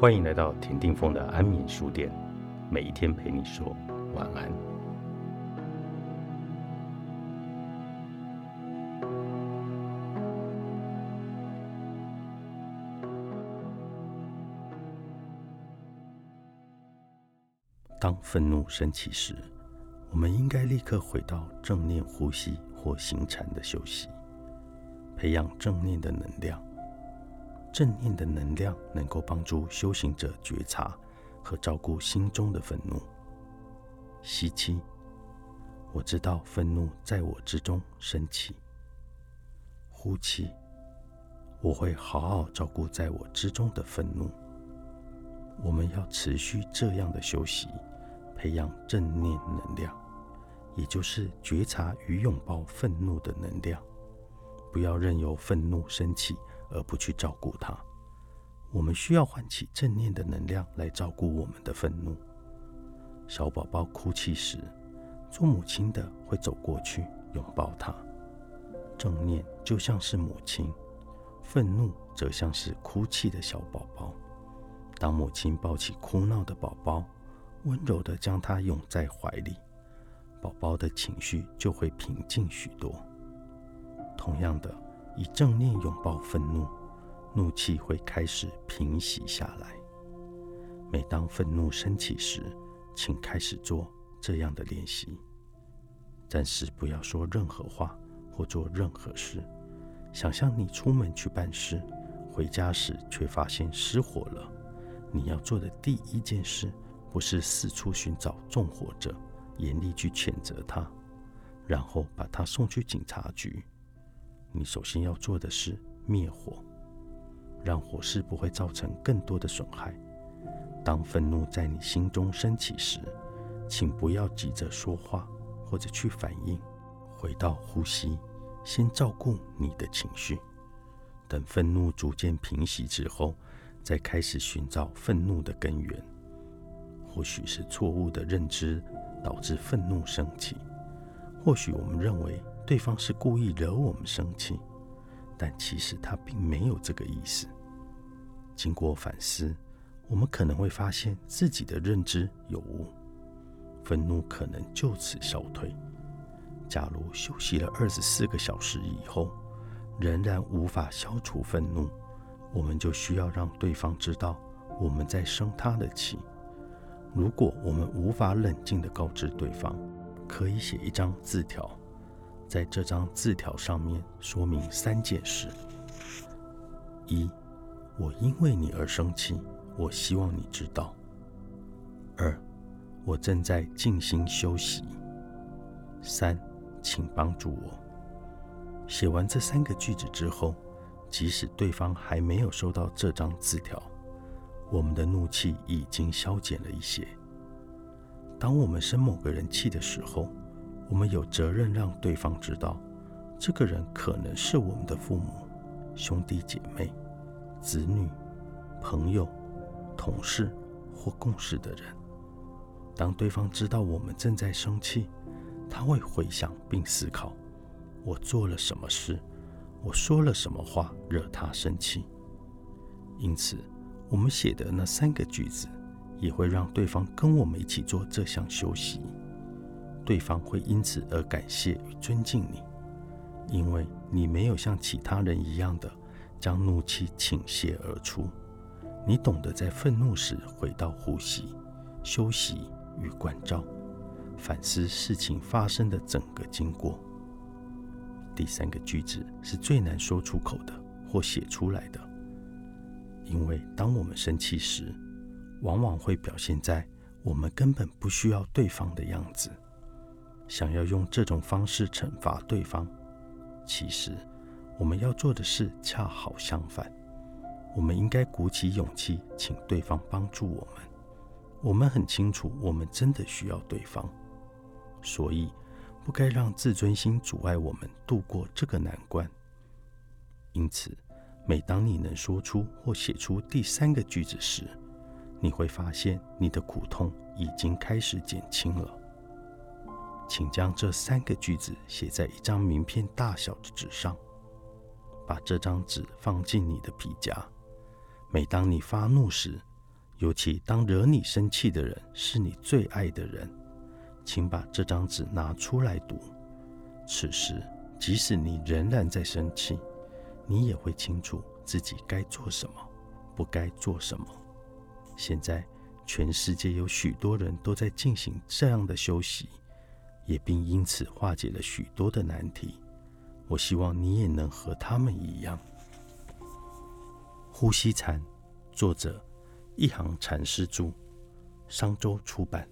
欢迎来到田定峰的安眠书店，每一天陪你说晚安。当愤怒升起时，我们应该立刻回到正念呼吸或行禅的休息，培养正念的能量。正念的能量能够帮助修行者觉察和照顾心中的愤怒。吸气，我知道愤怒在我之中升起。呼气，我会好好照顾在我之中的愤怒。我们要持续这样的休息，培养正念能量，也就是觉察与拥抱愤怒的能量。不要任由愤怒升起。而不去照顾他，我们需要唤起正念的能量来照顾我们的愤怒。小宝宝哭泣时，做母亲的会走过去拥抱他。正念就像是母亲，愤怒则像是哭泣的小宝宝。当母亲抱起哭闹的宝宝，温柔地将他拥在怀里，宝宝的情绪就会平静许多。同样的。以正念拥抱愤怒，怒气会开始平息下来。每当愤怒升起时，请开始做这样的练习。暂时不要说任何话或做任何事。想象你出门去办事，回家时却发现失火了。你要做的第一件事，不是四处寻找纵火者，严厉去谴责他，然后把他送去警察局。你首先要做的是灭火，让火势不会造成更多的损害。当愤怒在你心中升起时，请不要急着说话或者去反应，回到呼吸，先照顾你的情绪。等愤怒逐渐平息之后，再开始寻找愤怒的根源。或许是错误的认知导致愤怒升起，或许我们认为。对方是故意惹我们生气，但其实他并没有这个意思。经过反思，我们可能会发现自己的认知有误，愤怒可能就此消退。假如休息了二十四个小时以后，仍然无法消除愤怒，我们就需要让对方知道我们在生他的气。如果我们无法冷静地告知对方，可以写一张字条。在这张字条上面说明三件事：一，我因为你而生气，我希望你知道；二，我正在静心休息；三，请帮助我。写完这三个句子之后，即使对方还没有收到这张字条，我们的怒气已经消减了一些。当我们生某个人气的时候，我们有责任让对方知道，这个人可能是我们的父母、兄弟姐妹、子女、朋友、同事或共事的人。当对方知道我们正在生气，他会回想并思考：我做了什么事，我说了什么话惹他生气。因此，我们写的那三个句子也会让对方跟我们一起做这项休息。对方会因此而感谢与尊敬你，因为你没有像其他人一样的将怒气倾泻而出。你懂得在愤怒时回到呼吸、休息与关照，反思事情发生的整个经过。第三个句子是最难说出口的或写出来的，因为当我们生气时，往往会表现在我们根本不需要对方的样子。想要用这种方式惩罚对方，其实我们要做的事恰好相反。我们应该鼓起勇气，请对方帮助我们。我们很清楚，我们真的需要对方，所以不该让自尊心阻碍我们度过这个难关。因此，每当你能说出或写出第三个句子时，你会发现你的苦痛已经开始减轻了。请将这三个句子写在一张名片大小的纸上，把这张纸放进你的皮夹。每当你发怒时，尤其当惹你生气的人是你最爱的人，请把这张纸拿出来读。此时，即使你仍然在生气，你也会清楚自己该做什么，不该做什么。现在，全世界有许多人都在进行这样的休息，也并因此化解了许多的难题。我希望你也能和他们一样。呼吸禅，作者。一行禅师著，商周出版。